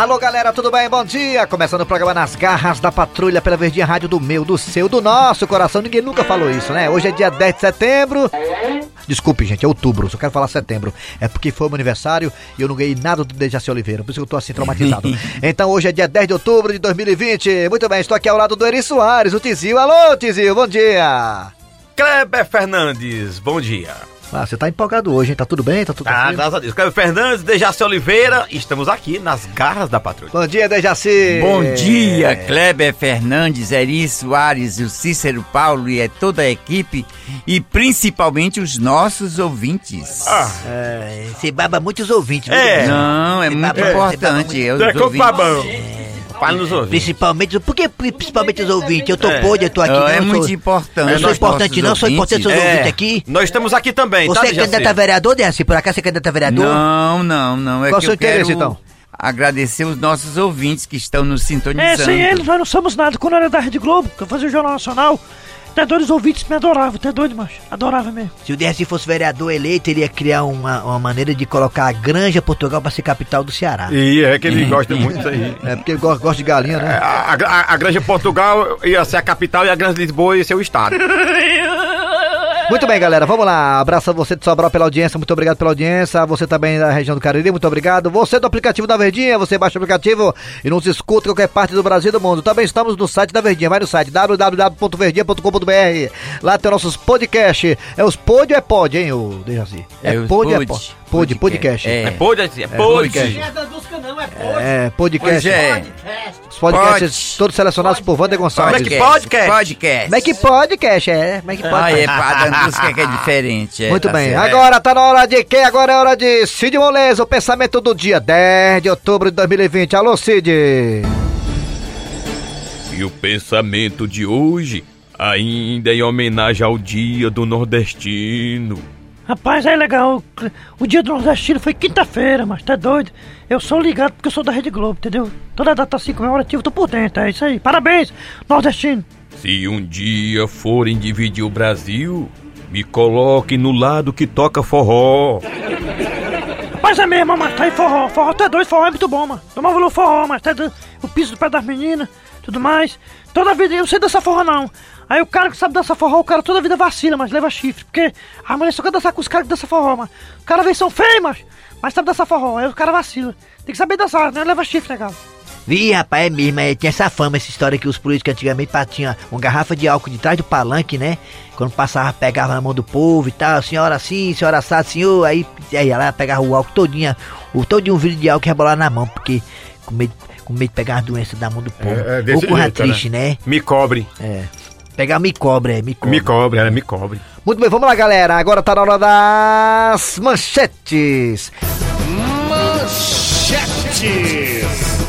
Alô, galera, tudo bem? Bom dia! Começando o programa Nas Garras da Patrulha pela Verdinha Rádio do meu, do seu, do nosso coração. Ninguém nunca falou isso, né? Hoje é dia 10 de setembro. Desculpe, gente, é outubro, só quero falar setembro. É porque foi meu aniversário e eu não ganhei nada do Dejaci Oliveira, por isso que eu tô assim traumatizado. então hoje é dia 10 de outubro de 2020. Muito bem, estou aqui ao lado do Eri Soares, o Tizil. Alô, Tizil, bom dia! Kleber Fernandes, bom dia. Ah, você tá empolgado hoje, hein? Tá tudo bem? Tá tudo Ah, graças a Deus. Kleber Fernandes, Dejaci Oliveira, estamos aqui nas garras da patrulha. Bom dia, Dejaci! Bom dia, Kleber Fernandes, Eri Soares, o Cícero Paulo e é toda a equipe e principalmente os nossos ouvintes. Ah, É, você baba muitos ouvintes, viu, É. Não, é Você muito importante. muito. é os é ouvintes. babão. Fala nos ouvidos. Principalmente, por que principalmente os ouvintes? Eu tô É. podre, eu tô aqui. Ah, não, é muito sou, importante. Eu sou importante, não, sou importante os ouvintes. ouvintes aqui. Nós estamos aqui também, tá, Você é Dejaci? candidato a vereador, Dejaci? Por acaso você é candidato a vereador? Não, não, não. É Qual que o seu eu quero interesse, então? agradecer os nossos ouvintes que estão nos É, sintonizando. sem eles nós não somos nada. Quando eu era da Rede Globo, que eu fazia o Jornal Nacional, até dois ouvintes me adoravam, até doido, macho. Adorava mesmo. Se o Dejaci fosse vereador eleito, ele ia criar uma, uma maneira de colocar a Granja Portugal pra ser capital do Ceará. E é que ele gosta muito disso aí. É, porque ele gosta, gosta de galinha, né? A, a, a Granja Portugal ia ser a capital e a Granja Lisboa ia ser o estado. Muito bem, galera, vamos lá. Abraço a você de Sobral pela audiência, muito obrigado pela audiência. Você também da região do Cariri, muito obrigado. Você do aplicativo da Verdinha, você baixa o aplicativo e nos escuta em qualquer parte do Brasil e do mundo. Também estamos no site da Verdinha, vai no site www.verdinha.com.br. Lá tem nossos podcasts. É os pod ou é pod, hein, o Dejaci? É os pod ou é pod. Pod? Pod, podcast. É. É pode, é podcast. pode. É, podcast. Pois é. Os podcasts Pod. todos selecionados por Wander Gonçalves. Como é que podcast? Podcast. Como é que podcast, é? Como é que pode? Ah, é pra Dandusca que é diferente. é, Muito tá bem, certo. agora tá na hora de quem? Agora é hora de Cid Moleza, o pensamento do dia 10 de outubro de 2020. Alô, Cid! E o pensamento de hoje ainda é em homenagem ao Dia do Nordestino. Rapaz, é legal. O dia do Nordestino foi quinta-feira, mas tá doido. Eu sou ligado porque eu sou da Rede Globo, entendeu? Toda data assim comemorativa, tô por dentro, é isso aí. Parabéns, Nordestino. Se um dia forem dividir o Brasil, me coloquem no lado que toca forró. Rapaz, é mesmo, mas tá aí forró. Forró tá doido, forró é muito bom, mano. Toma valor forró, mas tá doido. O piso do pé das meninas, tudo mais. Toda vida, eu não sei dançar forró, não. Aí o cara que sabe dançar forró, o cara toda vida vacila, mas leva chifre. Porque a mulher só quer dançar com os caras que dançam forró, mano. Os caras vêm são feios, mas, mas sabe dançar forró. Aí o cara vacila. Tem que saber dançar, né? Leva chifre, legal. Vi, rapaz, é mesmo, é, tinha essa fama, essa história que os políticos antigamente tinham uma garrafa de álcool de trás do palanque, né? Quando passava, pegava na mão do povo e tal, senhora assim, senhora assado, senhor, aí, aí ela pegava o álcool todinha, o todinho um vidro de álcool e rebolar na mão, porque com medo, com medo de pegar as doenças da mão do povo. É, é desse Ou coisa jeito, triste, né? Me cobre. É. Pegar me cobre, é, me cobre. Me cobre, ela me cobre. Muito bem, vamos lá, galera. Agora tá na hora das manchetes.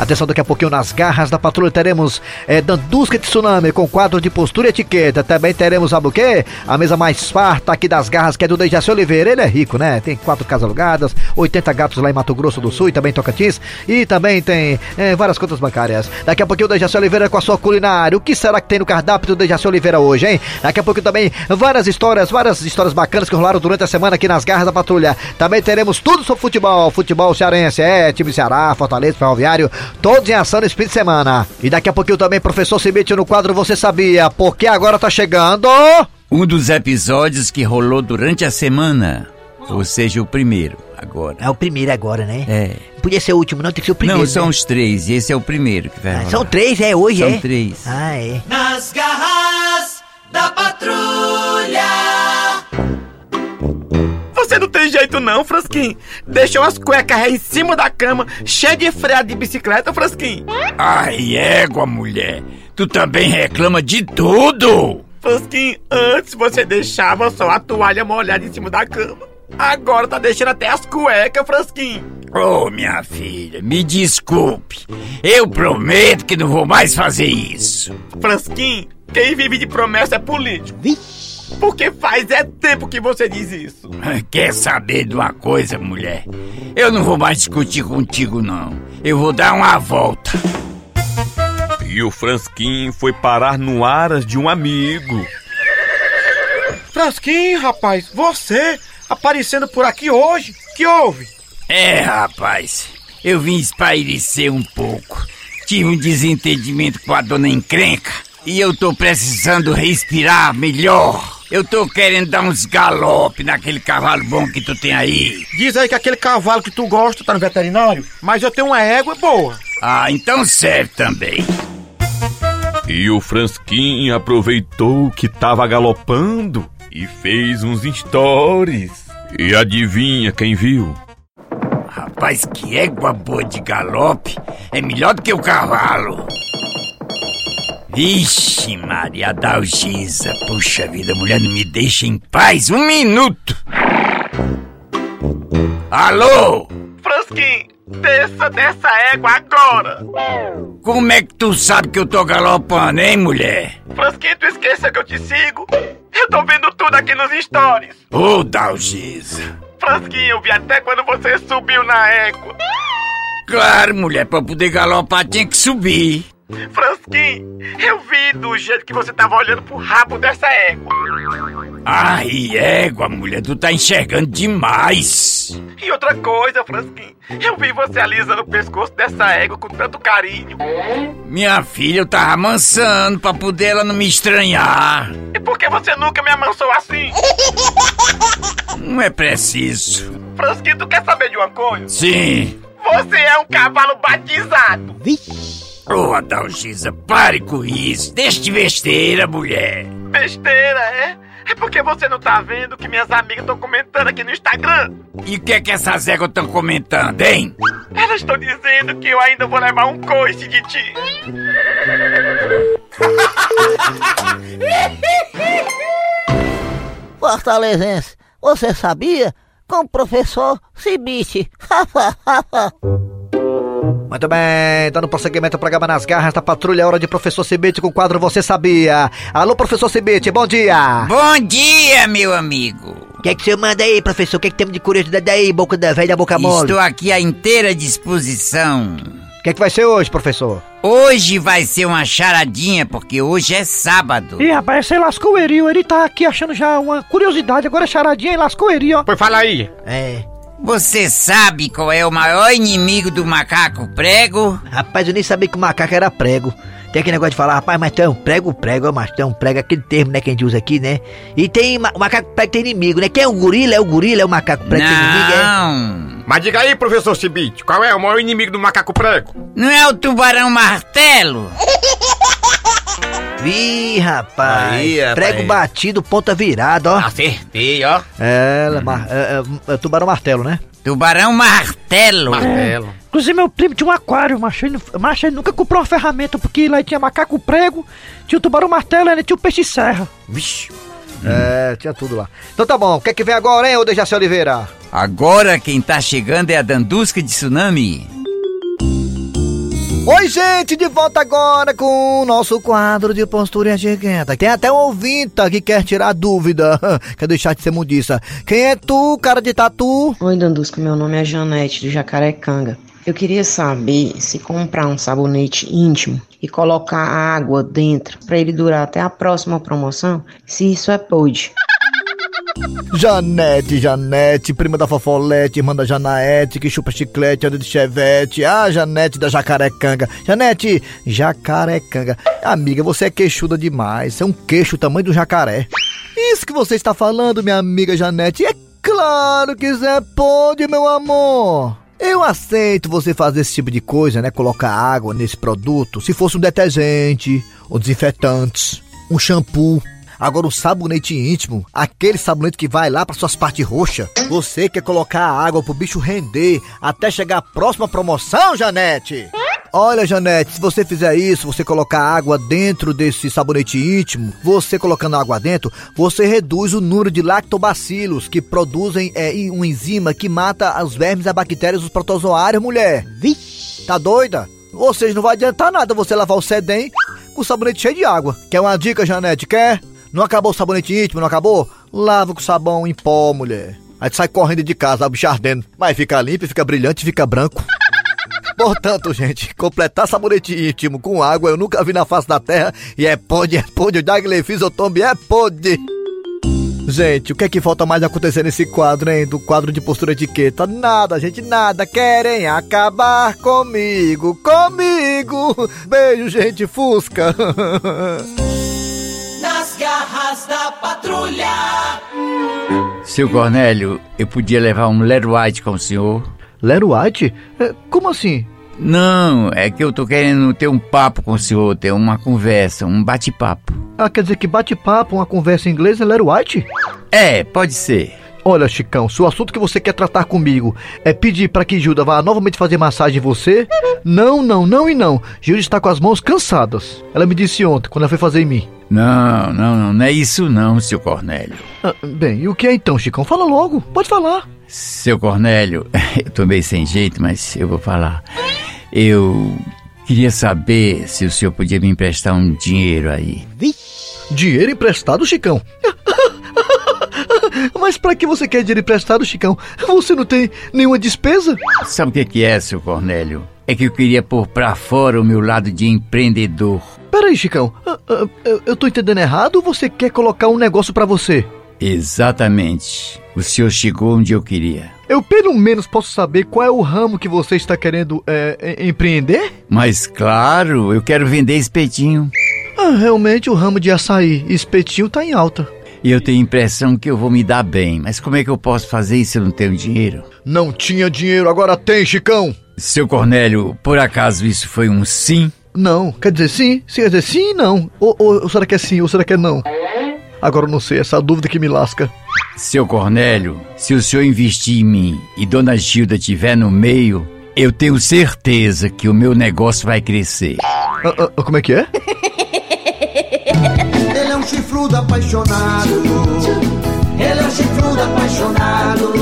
Atenção, daqui a pouquinho nas garras da patrulha teremos é, Dandusca de Tsunami com quadro de postura e etiqueta. Também teremos, sabe o quê? A mesa mais farta aqui das garras, que é do Dejaci Oliveira. Ele é rico, né? Tem quatro casas alugadas, 80 gatos lá em Mato Grosso do Sul e também em Tocantins. E também tem é, várias contas bancárias. Daqui a pouquinho o Dejaci Oliveira com a sua culinária. O que será que tem no cardápio do Dejaci Oliveira hoje, hein? Daqui a pouquinho também várias histórias, várias histórias bacanas que rolaram durante a semana aqui nas garras da patrulha. Também teremos tudo sobre futebol, futebol cearense, é, time Ceará, Fortaleza, Ferroviário, todos em ação nesse fim de semana. E daqui a pouquinho também, professor Cibite no quadro Você Sabia, porque agora tá chegando... Um dos episódios que rolou durante a semana. Ou seja, o primeiro, agora. É o primeiro agora, né? É. Podia ser o último, não, tem que ser o primeiro. Não, são né? os três, e esse é o primeiro que vai Ah, rolar. São três, é hoje, São é? três. Ah, é. Nas garras da patrulha. Você não tem jeito não, Frasquinho. Deixou as cuecas em cima da cama, cheia de freio de bicicleta, Frasquinho. Ai, égua, mulher. Tu também reclama de tudo. Frasquinho, antes você deixava só a toalha molhada em cima da cama. Agora tá deixando até as cuecas, Frasquinho. Ô, minha filha, me desculpe. Eu prometo que não vou mais fazer isso. Frasquinho, quem vive de promessa é político. Porque faz é tempo que você diz isso. Quer saber de uma coisa, mulher? Eu não vou mais discutir contigo, não. Eu vou dar uma volta. E o Fransquim foi parar no aras de um amigo. Frasquinho, rapaz, você aparecendo por aqui hoje? Que houve? É, rapaz. Eu vim espairecer um pouco. Tive um desentendimento com a dona encrenca e eu tô precisando respirar melhor. Eu tô querendo dar uns galope naquele cavalo bom que tu tem aí. Diz aí que aquele cavalo que tu gosta tá no veterinário, mas eu tenho uma égua boa. Ah, então serve também. E o Fransquinho aproveitou que tava galopando e fez uns stories. E adivinha quem viu? Rapaz, que égua boa de galope. É melhor do que o cavalo. Vixe, Maria Dalgisa. Puxa vida, mulher, não me deixa em paz um minuto. Alô? Frasquinho, desça dessa égua agora. Como é que tu sabe que eu tô galopando, hein, mulher? Frasquinho, tu esqueça que eu te sigo? Eu tô vendo tudo aqui nos stories. Ô, Dalgisa. Frasquinho, eu vi até quando você subiu na égua. Claro, mulher, pra poder galopar tinha que subir. Frasquinho, eu vi do jeito que você tava olhando pro rabo dessa égua. Ai, égua, mulher, tu tá enxergando demais. E outra coisa, Frasquinho, eu vi você alisando o pescoço dessa égua com tanto carinho. Minha filha, eu tava amansando pra poder ela não me estranhar. E por que você nunca me amansou assim? Não é preciso. Frasquinho, tu quer saber de uma coisa? Sim. Você é um cavalo batizado. Ô, Adalgisa, pare com isso. Deixa de besteira, mulher. Besteira, é? É porque você não tá vendo que minhas amigas estão comentando aqui no Instagram. E o que é que essas éguas estão comentando, hein? Elas estão dizendo que eu ainda vou levar um coice de ti. Fortalezense, você sabia? Com o professor Cibite. Muito bem, dando prosseguimento ao programa Nas Garras da Patrulha, hora de Professor Cibite com o quadro Você Sabia. Alô, Professor Cibite, bom dia. Bom dia, meu amigo. O que é que você manda aí, professor? O que é que temos de curiosidade aí, boca da velha, boca mole? Estou aqui à inteira disposição. O que é que vai ser hoje, professor? Hoje vai ser uma charadinha, porque hoje é sábado. Ih, rapaz, você lascou o Eri. O Eri tá aqui achando já uma curiosidade. Agora é charadinha e lascou o Eri, ó. Pois fala aí. É. Você sabe qual é o maior inimigo do macaco prego? Rapaz, eu nem sabia que o macaco era prego. Tem aquele negócio de falar, rapaz, mas tu é um prego, prego, mas tu é um prego, aquele termo, né, que a gente usa aqui, né? E tem, ma- o macaco prego tem inimigo, né? Quem é o gorila? É o gorila, é o macaco prego que tem inimigo, é? Não, Mas diga aí, professor Cibite, qual é o maior inimigo do macaco prego? não é o tubarão martelo? Ih, rapaz. Aí, rapaz. Prego batido, ponta virada, ó. Acertei, ó. É, mar- é, é, é tubarão martelo, né? Tubarão martelo. Martelo. Inclusive, meu primo tinha um aquário, macho. Ele, não- macho, ele nunca comprou uma ferramenta, porque lá tinha macaco prego, tinha o tubarão martelo e tinha o peixe serra. Vixe. É, tinha tudo lá. Então tá bom, o que é que vem agora, hein, ô Dejaci Oliveira? Agora quem tá chegando é a Dandusca de Tsunami. Oi, gente, de volta agora com o nosso quadro de postura chiquenta. Tem até um ouvinte que quer tirar dúvida. quer deixar de ser mudiça. Quem é tu, cara de tatu? Oi, Dandusca, meu nome é Janete, do Jacarecanga. Eu queria saber se comprar um sabonete íntimo e colocar água dentro para ele durar até a próxima promoção, se isso é pode. Janete, Janete, prima da Fofolete, irmã da Janaete, que chupa chiclete, anda de chevette. Ah, Janete da Jacarecanga. Janete, Jacarecanga. Amiga, você é queixuda demais. É um queixo tamanho do jacaré. Isso que você está falando, minha amiga Janete, é claro que Zé pode, meu amor. Eu aceito você fazer esse tipo de coisa, né? Colocar água nesse produto, se fosse um detergente, ou desinfetantes, um shampoo. Agora o sabonete íntimo, aquele sabonete que vai lá para suas partes roxas. Você quer colocar a água pro bicho render até chegar a próxima promoção, Janete? Olha, Janete, se você fizer isso, você colocar água dentro desse sabonete íntimo, você colocando água dentro, você reduz o número de lactobacilos que produzem é, uma enzima que mata os vermes, as bactérias, os protozoários, mulher. Vixe, tá doida? Ou seja, não vai adiantar nada você lavar o sedem com o sabonete cheio de água. Quer uma dica, Janete? Quer? Não acabou o sabonete íntimo, não acabou? Lava com sabão em pó, mulher. Aí tu sai correndo de casa, bicho ardendo. Mas fica limpo, fica brilhante, fica branco. Portanto, gente, completar sabonete íntimo com água eu nunca vi na face da terra e é pode, é pode, o Dagley Fisiotombi é pode. Gente, o que é que falta mais acontecer nesse quadro, hein? Do quadro de postura etiqueta? Nada, gente, nada. Querem acabar comigo, comigo. Beijo, gente, Fusca. Da patrulha. Seu Cornélio, eu podia levar um White com o senhor? Lero White? É, Como assim? Não, é que eu tô querendo ter um papo com o senhor, ter uma conversa, um bate-papo. Ah, quer dizer que bate-papo, uma conversa em inglês é Lero White? É, pode ser. Olha, Chicão, se o assunto que você quer tratar comigo é pedir para que Gilda vá novamente fazer massagem em você, não, não, não e não. Gilda está com as mãos cansadas. Ela me disse ontem, quando ela foi fazer em mim. Não, não, não, não é isso não, seu Cornélio. Ah, bem, e o que é então, Chicão? Fala logo, pode falar. Seu Cornélio, eu tô meio sem jeito, mas eu vou falar. Eu queria saber se o senhor podia me emprestar um dinheiro aí. Dinheiro emprestado, Chicão? Mas pra que você quer dinheiro emprestado, Chicão? Você não tem nenhuma despesa? Sabe o que que é, seu Cornélio? É que eu queria pôr pra fora o meu lado de empreendedor. Peraí, Chicão. ah, ah, eu, tô entendendo errado ou você quer colocar um negócio pra você? Exatamente. O senhor chegou onde eu queria. Eu pelo menos posso saber qual é o ramo que você está querendo é, em- empreender? Mas claro, eu quero vender espetinho. Ah, realmente o ramo de açaí e espetinho tá em alta. E eu tenho a impressão que eu vou me dar bem. Mas como é que eu posso fazer isso se eu não tenho dinheiro? Não tinha dinheiro, agora tem, Chicão. Seu Cornélio, por acaso isso foi um sim? Não, quer dizer sim? Sim, quer dizer sim e não. Ou, ou, ou será que é sim, ou será que é não? Agora eu não sei, essa dúvida que me lasca. Seu Cornélio, se o senhor investir em mim e Dona Gilda estiver no meio, eu tenho certeza que o meu negócio vai crescer. Ah, ah, como é que é? Chifrudo apaixonado. Ele é um chifrudo apaixonado.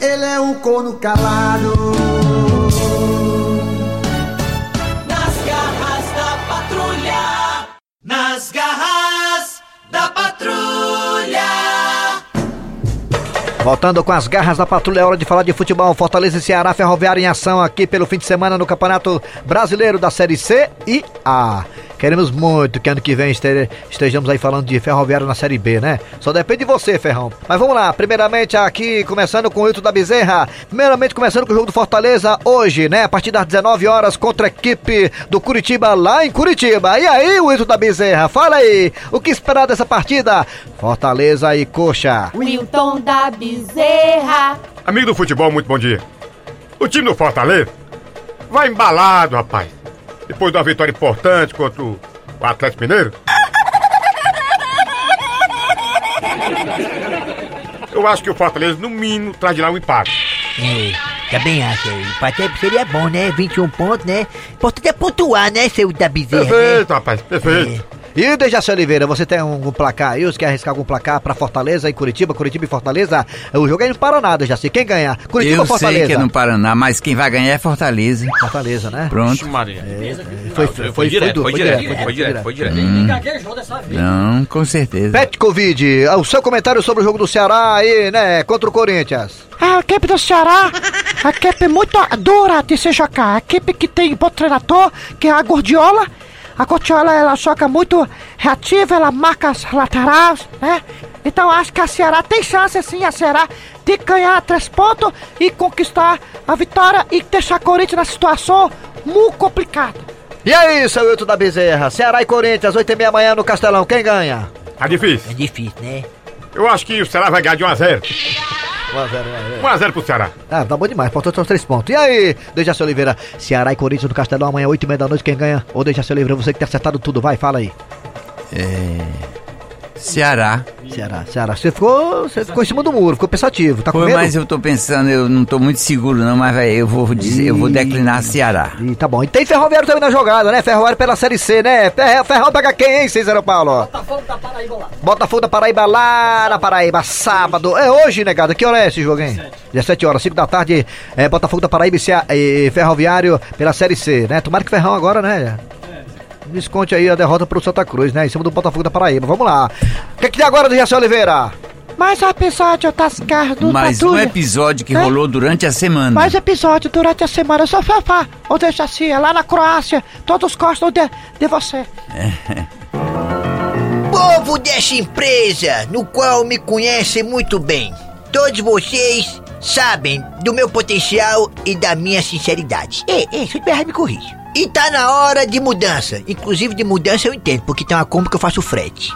Ele é um corno calado. Nas garras da patrulha. Nas garras da patrulha. Voltando com as garras da patrulha, é hora de falar de futebol. Fortaleza e Ceará Ferroviário em ação aqui pelo fim de semana no Campeonato Brasileiro da Série C e A. Queremos muito que ano que vem este- estejamos aí falando de Ferroviário na Série B, né? Só depende de você, Ferrão. Mas vamos lá, primeiramente aqui, começando com o Hilton da Bezerra. Primeiramente começando com o jogo do Fortaleza hoje, né? A partir das 19 horas contra a equipe do Curitiba lá em Curitiba. E aí, Hilton da Bezerra, fala aí, o que esperar dessa partida? Fortaleza e Coxa. Wilton da Bezerra. Amigo do futebol, muito bom dia. O time do Fortaleza vai embalado, rapaz. Depois de uma vitória importante contra o Atlético Mineiro. Eu acho que o Fortaleza, no mínimo, traz de lá um empate. É, também acho. O empate seria bom, né? 21 pontos, né? Importante é pontuar, né, seu da bezerra? né? Perfeito, rapaz, perfeito. E Dejaci Oliveira, você tem algum placar aí? Você quer arriscar algum placar pra Fortaleza e Curitiba? Curitiba e Fortaleza? O jogo é no Paraná, Dejaci. Quem ganha? Curitiba eu ou Fortaleza? sei que é no Paraná, mas quem vai ganhar é Fortaleza. hein? Fortaleza, né? Pronto. Maria. Foi, foi, foi, direto, du- foi direto, foi direto, foi direto. Não, com certeza. Pet Covid, o seu comentário sobre o jogo do Ceará aí, né? Contra o Corinthians. A equipe do Ceará, a equipe muito dura de se jogar. A equipe que tem bom treinador, que é a Gordiola. A Gordiola, ela joga muito reativa, ela marca as laterais, né? Então acho que a Ceará tem chance sim, a Ceará de ganhar três pontos e conquistar a vitória e deixar a Corinthians na situação muito complicada. E aí, seu Hilton da Bezerra? Ceará e Corinthians, 8 e meia amanhã no Castelão. Quem ganha? Tá difícil. É difícil, né? Eu acho que o Ceará vai ganhar de 1x0. 1x0 pro Ceará. Ah, tá bom demais, faltou os três pontos. E aí, Dejaci Oliveira, Ceará e Corinthians no Castelão amanhã, 8 e meia da noite, quem ganha? Ô, Dejaci Oliveira, você que tem acertado tudo, vai, fala aí. Ceará. Ceará, Ceará, você ficou, você ficou em cima do muro, ficou pensativo, tá com Foi, medo? mas eu tô pensando, eu não tô muito seguro não, mas vai, eu vou dizer, eu vou declinar Ceará. Ih, tá bom. E tem Ferroviário também na jogada, né? Ferroviário pela Série C, né? Ferro, Ferrão pega quem, hein, Cícero Paulo? Botafogo da Paraíba lá. Botafogo da Paraíba lá na Paraíba, sábado. É hoje, negado. Que hora é esse jogo, hein? 17 horas, 5 da tarde, é, Botafogo da Paraíba e, Cea- e Ferroviário pela Série C, né? Tomara que Ferrão agora, né? Desconte aí a derrota pro Santa Cruz, né? Em cima do Botafogo da Paraíba. Vamos lá. O que, que tem agora do Oliveira? Mais um episódio das garras do Mais um episódio que É? rolou durante a semana. Mais episódio durante a semana. Eu sou Fafá, ou deixa assim, é lá na Croácia. Todos gostam de, de você. Povo dessa empresa, no qual me conhecem muito bem. Todos vocês sabem do meu potencial e da minha sinceridade. É, é, se me corrija. E tá na hora de mudança. Inclusive de mudança eu entendo, porque tem uma compra que eu faço frete.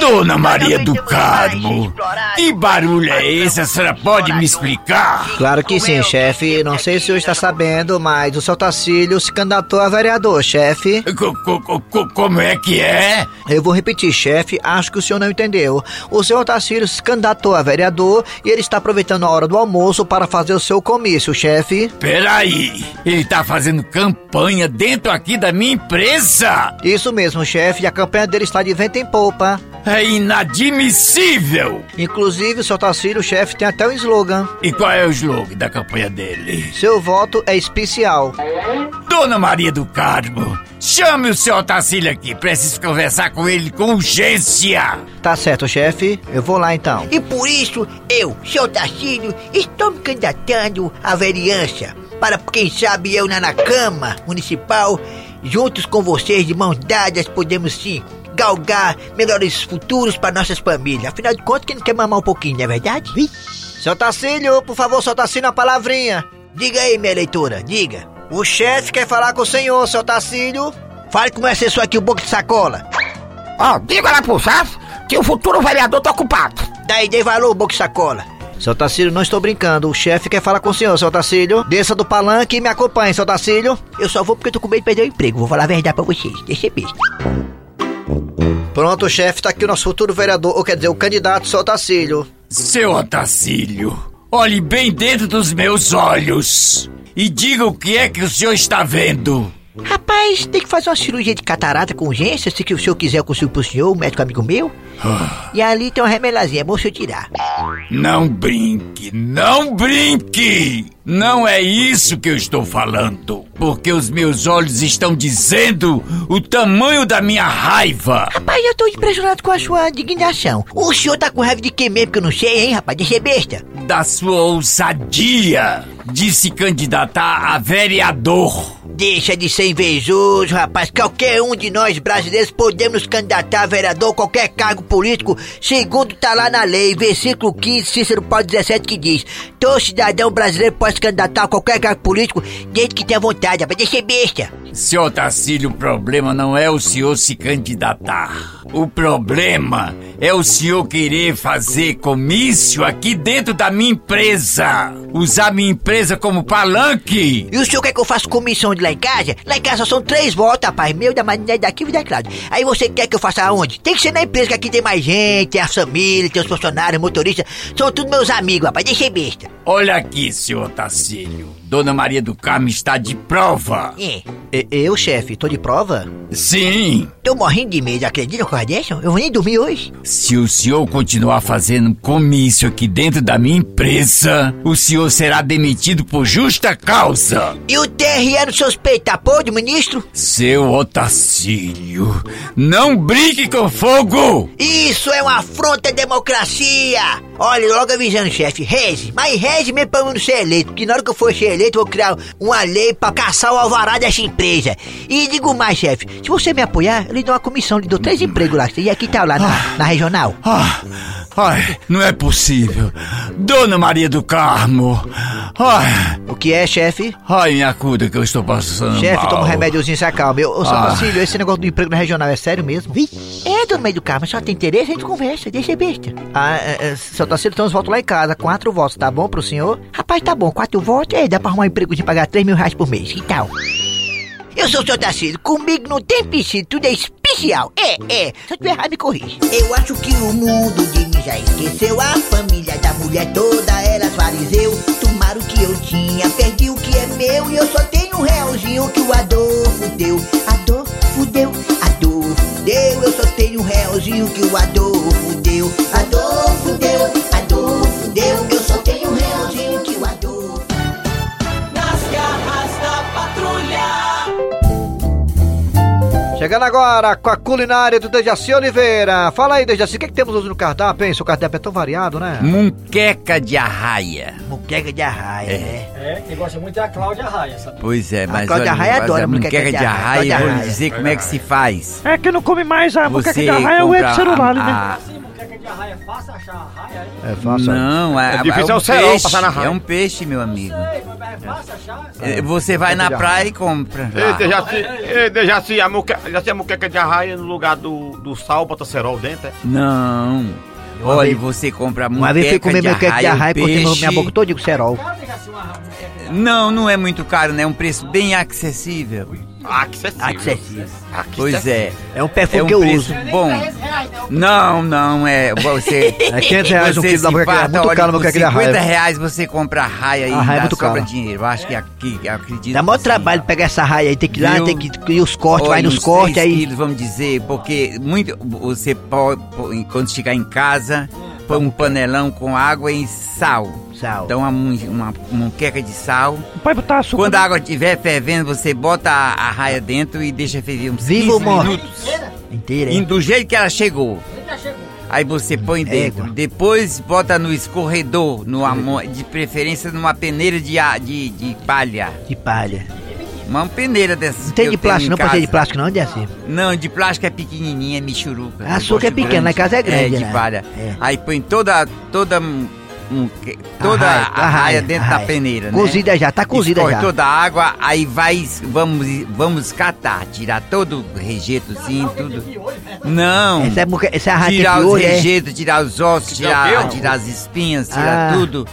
Dona Maria do Carmo, que barulho é esse? A senhora pode me explicar? Claro que sim, chefe. Não sei se o senhor está sabendo, mas o seu Tacílio se candidatou a vereador, chefe. Co- co- co- como é que é? Eu vou repetir, chefe, acho que o senhor não entendeu. O senhor Tacílio se candidatou a vereador e ele está aproveitando a hora do almoço para fazer o seu comício, chefe. Peraí, ele tá fazendo campanha dentro aqui da minha empresa? Isso mesmo, chefe, e a campanha dele está de vento em polpa. É inadmissível! Inclusive, o seu Tacílio, chefe, tem até um slogan. E qual é o slogan da campanha dele? Seu voto é especial. Dona Maria do Carmo, chame o seu Otacílio aqui, preciso conversar com ele com urgência! Tá certo, chefe. Eu vou lá então. E por isso, eu, seu Tarcílio, estou me candidatando à vereança. Para, quem sabe, eu na, na Câmara Municipal, juntos com vocês, de mãos dadas, podemos sim galgar melhores futuros para nossas famílias. Afinal de contas, quem não quer mamar um pouquinho, não é verdade? Seu Tacílio, por favor, seu Tacílio, uma palavrinha. Diga aí, minha eleitora, diga. O chefe quer falar com o senhor, seu Tacílio. Fale como é só aqui o boca de sacola. Ó, diga lá pro chefe que o futuro vereador tá ocupado. Daí, dei valor, boca de sacola. Seu Tacílio, não estou brincando. O chefe quer falar com o senhor, seu Tacílio. Desça do palanque e me acompanhe, seu Tacílio. Eu só vou porque eu tô com medo de perder o emprego. Vou falar a verdade pra vocês. Deixa eu besta. Pronto, chefe, tá aqui o nosso futuro vereador, ou quer dizer, o candidato, seu Tacílio. Seu Otacílio, olhe bem dentro dos meus olhos e diga o que é que o senhor está vendo. Rapaz, tem que fazer uma cirurgia de catarata com urgência. Se que o senhor quiser, eu consigo pro senhor, um médico amigo meu. E ali tem uma remelazinha, é bom o senhor tirar. Não brinque, não brinque! Não é isso que eu estou falando, porque os meus olhos estão dizendo o tamanho da minha raiva. Rapaz, eu tô impressionado com a sua indignação. O senhor tá com raiva de quem mesmo que eu não sei, hein, rapaz? Deixa besta. Da sua ousadia de se candidatar a vereador. Deixa de ser invejoso, rapaz. Qualquer um de nós brasileiros podemos candidatar a vereador, qualquer cargo político, segundo tá lá na lei, versículo 15, Cícero Paulo 17, que diz: Todo cidadão brasileiro pode se candidatar a qualquer cargo político desde que tenha vontade, rapaz. Deixa besta. Seu Otacílio, o problema não é o senhor se candidatar. O problema é o senhor querer fazer comício aqui dentro da minha empresa. Usar minha empresa como palanque. E o senhor quer que eu faça comissão de lá em casa? Lá em casa são três votos, rapaz. Meu, da maneira daqui e daquela. Aí você quer que eu faça aonde? Tem que ser na empresa, que aqui tem mais gente, tem a família, tem os funcionários, motoristas. São tudo meus amigos, rapaz. Deixa besta. Olha aqui, senhor Otacílio. Dona Maria do Carmo está de prova. É. E- eu, chefe, tô de prova? Sim. Tô morrendo de medo, acredita com dessa? Eu vou nem dormir hoje. Se o senhor continuar fazendo comício aqui dentro da minha empresa, o senhor será demitido por justa causa. E o TRE não suspeita, pode, ministro? Seu Otacílio, não brinque com fogo! Isso é uma afronta à democracia! Olha, logo avisando, chefe, reze. Mas reze mesmo pra eu não ser eleito, porque na hora que eu for ser eleito, eu vou criar uma lei pra caçar o alvará dessa empresa. E digo mais, chefe, se você me apoiar, eu lhe dou uma comissão, lhe dou três empregos lá. E aqui tá lá na, na regional. Ah, ai, não é possível. Dona Maria do Carmo. Ai, O que é, chefe? ai, me acuda que eu estou passando Chefe, toma um remédiozinho, se acalma. Ô, seu Ah. Tacílio, esse negócio do emprego na regional é sério mesmo? É, dona Meio do Carmo, só tem interesse, a gente conversa, deixa besta. Ah, é, é, seu Tacílio, então os votos lá em casa. Quatro votos, tá bom pro senhor? Rapaz, tá bom, quatro votos, é, dá pra arrumar um emprego de pagar três mil reais por mês, que tal? Eu sou o seu Tarcísio, comigo não tem piscina, tudo é especial. É, é, se eu tiver errado, me corrija. Eu acho que o mundo de mim já esqueceu. A família da mulher toda era fariseu. Tomaram o que eu tinha, perdi o que é meu. E eu só tenho um realzinho que o Adolfo deu. Adolfo deu, Adolfo deu. Eu só tenho um realzinho que o Adolfo deu. Adolfo deu, Adolfo deu. Eu Chegando agora com a culinária do Dejaci Oliveira. Fala aí, Dejaci, o que, que temos hoje no cardápio, hein? Seu cardápio é tão variado, né? Munqueca de arraia. Muqueca de arraia, né? É, quem gosta muito é a Cláudia Raia, sabe? Pois é, mas Cláudia olha, Raia mas adora a munqueca munqueca de de arraia, arraia, eu vou dizer como é que se faz. É que não come mais a Você de arraia, é o compra celular né? Moqueca de arraia é fácil achar a raia aí? É fácil. Não, é, É difícil é é um o cerol peixe, passar na raia. é um peixe, meu amigo. Ei, mas é fácil achar? É, Você vai na praia e compra. Ei, Dejaci, ei, Dejaci, a muqueca, Dejaci, a muqueca de arraia no lugar do, do sal, bota cerol dentro, é? Não. Olha, você compra Uma vez fui comer muqueca de arraia, arraia e continuou peixe. minha boca toda assim moqueca de Não, não é muito caro, né? É um preço bem acessível. Acessível. Acessível. Pois é. É um perfume É um que eu uso. bom. Não, não, é. Você. É 500 reais um você quilo da muqueca, é muito caro a por muqueca de 50 arraia. reais você compra a raia e A raia é muito sobra caro. dinheiro. Eu acho que aqui, acredito. Dá maior que trabalho pegar essa raia aí, tem que ir lá, tem que ir os cortes, vai nos cortes aí. quilos, vamos dizer, porque muito você pode, quando chegar em casa, põe um panelão com água e sal. Sal. Então uma, uma, muqueca de sal. Pode botar açúcar. Quando a água estiver fervendo, você bota a, a raia dentro e deixa ferver uns Viva ou 15 morre? minutos. Inteira, E hein? do jeito que ela chegou. Aí você põe dentro. Égua. Depois bota no escorredor, no amo- de preferência numa peneira de, a- de, de palha. De palha. Uma peneira dessas. Não tem de plástico, não pode ser de casa. plástico, não, de assim. Não, de plástico é pequenininha, é michuruca. A Eu sua que é lá em casa é grande, É, de né? palha. É. Aí põe toda, toda, um, toda A a raia, a raia, dentro a da raia. peneira, né? Cozida já, tá cozida Escorre já. toda a água, aí vai, vamos, vamos catar, tirar todo o rejetozinho, tudo. Não. Essa é, essa é a raia Tirar os é? rejeitos, tirar os ossos, Tirar tirar as espinhas, tirar Ah. tudo.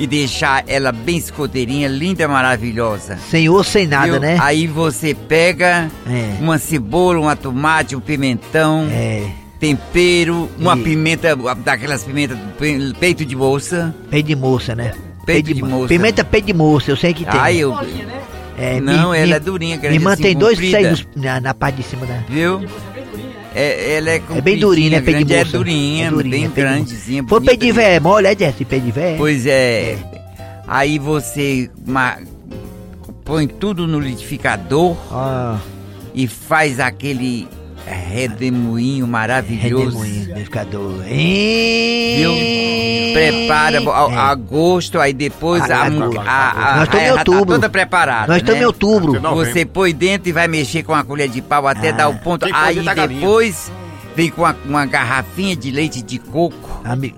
E deixar ela bem escoteirinha, linda, maravilhosa. Sem osso, sem nada, Viu? né? Aí você pega É. uma cebola, uma tomate, um pimentão, É. tempero, uma E- pimenta, daquelas pimentas pe- peito de moça. Peito de moça, né? Peito de moça. Pimenta peito de moça, eu sei que tem. Aí eu. É, Não, me- ela me- é durinha, Me grande mantém assim, dois seios na, na parte de cima da. Viu? É, ela é É bem durinha, né? De moça. É durinha, É durinha, bem moça. grandezinha. Foi bonita peito de véia, mole, é Jesse? Peito de véia? Pois é. Aí você ma- põe tudo no liquidificador Ah, e faz aquele redemoinho maravilhoso. Redemoinho, liquidificador. Viu? Prepara a, a gosto, aí depois a, a a, a, Nós estamos em já tá outubro. toda preparada. Nós estamos né? em outubro. Você põe dentro e vai mexer com a colher de pau até Ah. dar o ponto. Aí galinha. depois vem com uma, uma garrafinha de leite de coco Ami-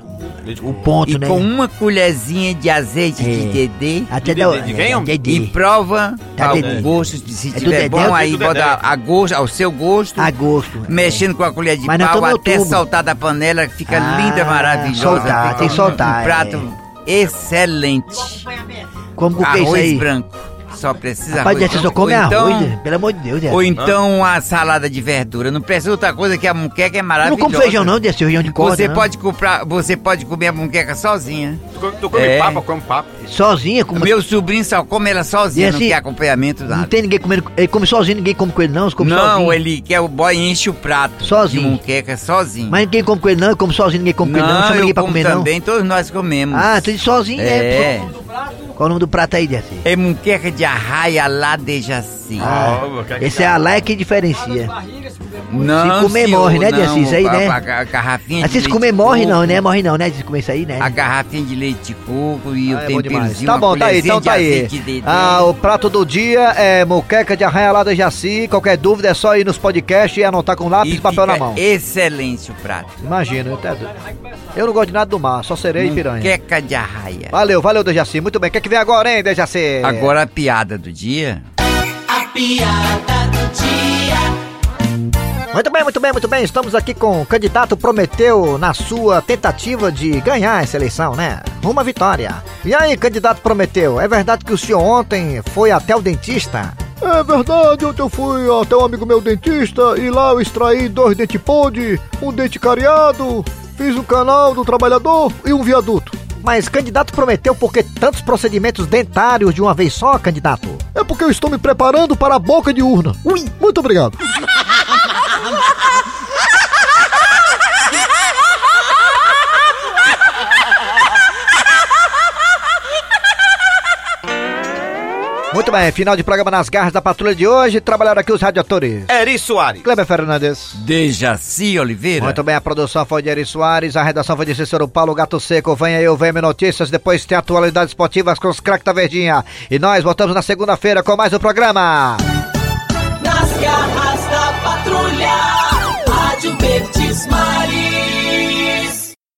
O ponto, e né? com uma colherzinha de azeite de É. dedê. Até De Dedê, de quem, homem? E Dedê. prova Tá ao Dedê. gosto, de- se É tiver bom, é aí bota a gosto, ao seu gosto, A gosto. mexendo com a colher de pau até soltar da panela, fica Ah, linda, maravilhosa. soltar, tem que soltar, Um prato excelente. Como que é isso Arroz aí? branco. Só precisa Rapaz, arroz você só come então- arroz, né? pelo amor de Deus, Jesse. Ou então a salada de verdura. Não precisa outra coisa que a muqueca é Eu não maravilhosa. como feijão não, Jesse, feijão de corda, Você não. pode comprar, você pode comer a muqueca sozinha. Tu, come- tu come É. papa, come papa. Sozinha, como... Meu sobrinho só come ela sozinha, E não assim, quer acompanhamento Não nada. tem ninguém comendo... Ele come sozinho, ninguém come com ele não, come Não, sozinho. ele quer o boy enche o prato. Sozinho. De muqueca sozinho. Mas ninguém come com ele não, eu como sozinho, ninguém come com ele não, não chama eu ninguém pra como comer não. também, todos nós comemos. Ah, tu diz sozinho, É. né? Qual o nome do prato aí, Jesse? É muqueca de arraia lá de Jaci. Ah, que- esse é a lá que diferencia. Não, se comer, senhor, morre, né, Jaci? Isso aí, né? A, a garrafinha Mas de se leite comer, de morre coco, não, né? Morre não, né? Se comer isso aí, né? A garrafinha de leite de coco e Ah, o é temperozinho, Tá bom, tá aí, então de tá aí. de. Ah, o prato do dia é moqueca de arraia lá da Jaci. Qualquer dúvida é só ir nos podcasts e anotar com lápis e, papel na mão. excelente o prato. Imagina, eu, até... eu não gosto de nada do mar, só sereia e piranha. Muqueca de arraia. Valeu, valeu, Dejaci. Muito bem. O que, é vem agora, hein, Dejaci? Agora a piada do dia. A piada do dia. Muito bem, muito bem, muito bem. Estamos aqui com o candidato Prometeu na sua tentativa de ganhar essa eleição, né? Uma vitória. E aí, candidato Prometeu, é verdade que o senhor ontem foi até o dentista? É verdade, ontem eu fui até um amigo meu dentista e lá eu extraí dois dentes podre, um dente cariado, fiz um canal do trabalhador e um viaduto. Mas candidato prometeu por que tantos procedimentos dentários de uma vez só, candidato? É porque eu estou me preparando para a boca de urna. Ui, muito obrigado. Muito bem, final de programa nas garras da patrulha de hoje. Trabalharam aqui os radiatores. Eri Soares. Kleber Fernandes. Dejaci Oliveira. Muito bem, a produção foi de Eri Soares, a redação foi de Cícero Paulo Gato Seco. Vem aí o VM Notícias, depois tem atualidades esportivas com os craques da Verdinha. E nós voltamos na segunda-feira com mais um programa. Nas garras